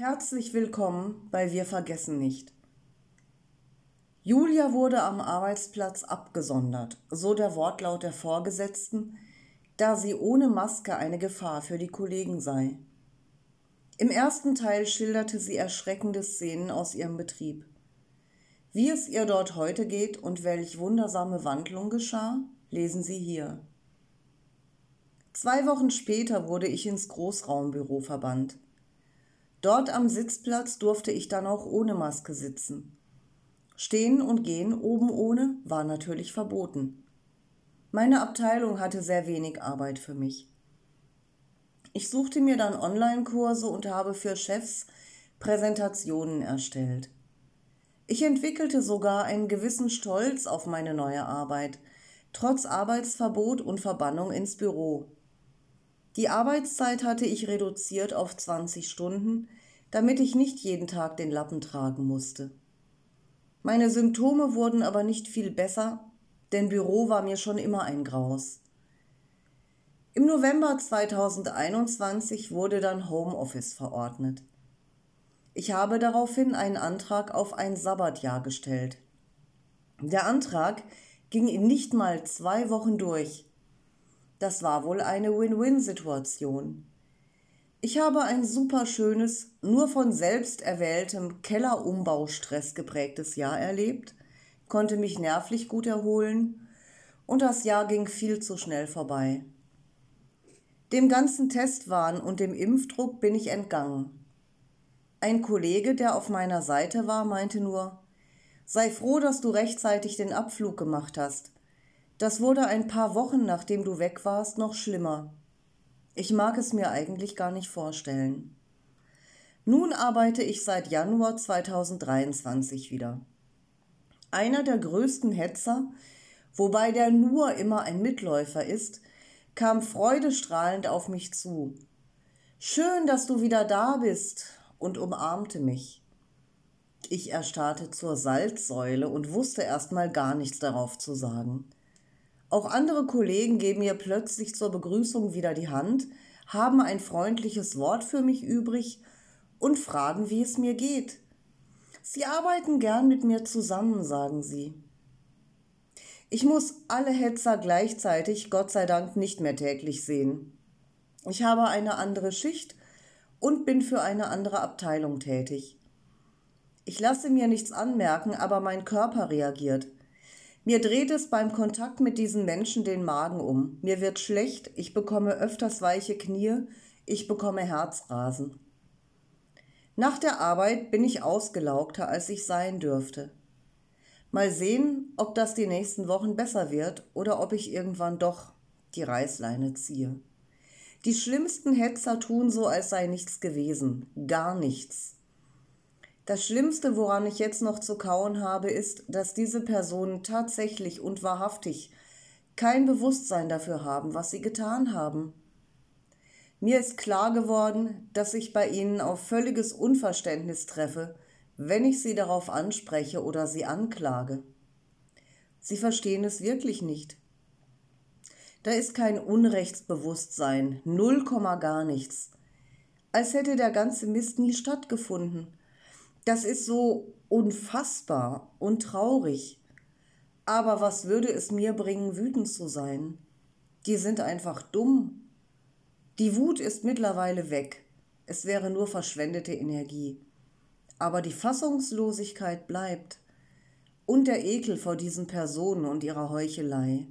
Herzlich willkommen bei Wir vergessen nicht. Julia wurde am Arbeitsplatz abgesondert, so der Wortlaut der Vorgesetzten, da sie ohne Maske eine Gefahr für die Kollegen sei. Im ersten Teil schilderte sie erschreckende Szenen aus ihrem Betrieb. Wie es ihr dort heute geht und welch wundersame Wandlung geschah, lesen Sie hier. Zwei Wochen später wurde ich ins Großraumbüro verbannt. Dort am Sitzplatz durfte ich dann auch ohne Maske sitzen. Stehen und gehen oben ohne war natürlich verboten. Meine Abteilung hatte sehr wenig Arbeit für mich. Ich suchte mir dann Online-Kurse und habe für Chefs Präsentationen erstellt. Ich entwickelte sogar einen gewissen Stolz auf meine neue Arbeit, trotz Arbeitsverbot und Verbannung ins Büro. Die Arbeitszeit hatte ich reduziert auf 20 Stunden, damit ich nicht jeden Tag den Lappen tragen musste. Meine Symptome wurden aber nicht viel besser, denn Büro war mir schon immer ein Graus. Im November 2021 wurde dann Homeoffice verordnet. Ich habe daraufhin einen Antrag auf ein Sabbatjahr gestellt. Der Antrag ging in nicht mal zwei Wochen durch. Das war wohl eine Win-Win-Situation. Ich habe ein super schönes, nur von selbst erwähltem Kellerumbaustress geprägtes Jahr erlebt, konnte mich nervlich gut erholen und das Jahr ging viel zu schnell vorbei. Dem ganzen Testwahn und dem Impfdruck bin ich entgangen. Ein Kollege, der auf meiner Seite war, meinte nur, sei froh, dass du rechtzeitig den Abflug gemacht hast. Das wurde ein paar Wochen, nachdem du weg warst, noch schlimmer. Ich mag es mir eigentlich gar nicht vorstellen. Nun arbeite ich seit Januar 2023 wieder. Einer der größten Hetzer, wobei der nur immer ein Mitläufer ist, kam freudestrahlend auf mich zu. Schön, dass du wieder da bist und umarmte mich. Ich erstarrte zur Salzsäule und wusste erst mal gar nichts darauf zu sagen. Auch andere Kollegen geben mir plötzlich zur Begrüßung wieder die Hand, haben ein freundliches Wort für mich übrig und fragen, wie es mir geht. Sie arbeiten gern mit mir zusammen, sagen sie. Ich muss alle Hetzer gleichzeitig, Gott sei Dank, nicht mehr täglich sehen. Ich habe eine andere Schicht und bin für eine andere Abteilung tätig. Ich lasse mir nichts anmerken, aber mein Körper reagiert. Mir dreht es beim Kontakt mit diesen Menschen den Magen um. Mir wird schlecht, ich bekomme öfters weiche Knie, ich bekomme Herzrasen. Nach der Arbeit bin ich ausgelaugter, als ich sein dürfte. Mal sehen, ob das die nächsten Wochen besser wird oder ob ich irgendwann doch die Reißleine ziehe. Die schlimmsten Hetzer tun so, als sei nichts gewesen. Gar nichts. Das Schlimmste, woran ich jetzt noch zu kauen habe, ist, dass diese Personen tatsächlich und wahrhaftig kein Bewusstsein dafür haben, was sie getan haben. Mir ist klar geworden, dass ich bei ihnen auf völliges Unverständnis treffe, wenn ich sie darauf anspreche oder sie anklage. Sie verstehen es wirklich nicht. Da ist kein Unrechtsbewusstsein, null Komma gar nichts. Als hätte der ganze Mist nie stattgefunden das ist so unfassbar und traurig. Aber was würde es mir bringen, wütend zu sein? Die sind einfach dumm. Die Wut ist mittlerweile weg. Es wäre nur verschwendete Energie. Aber die Fassungslosigkeit bleibt. Und der Ekel vor diesen Personen und ihrer Heuchelei.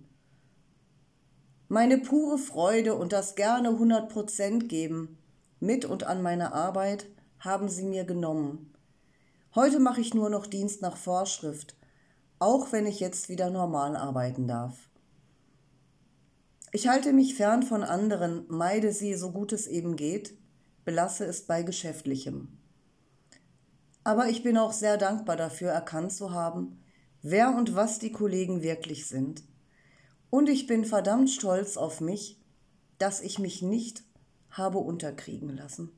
Meine pure Freude und das gerne 100 Prozent geben, mit und an meiner Arbeit, haben sie mir genommen. Heute mache ich nur noch Dienst nach Vorschrift, auch wenn ich jetzt wieder normal arbeiten darf. Ich halte mich fern von anderen, meide sie so gut es eben geht, belasse es bei Geschäftlichem. Aber ich bin auch sehr dankbar dafür, erkannt zu haben, wer und was die Kollegen wirklich sind. Und ich bin verdammt stolz auf mich, dass ich mich nicht habe unterkriegen lassen.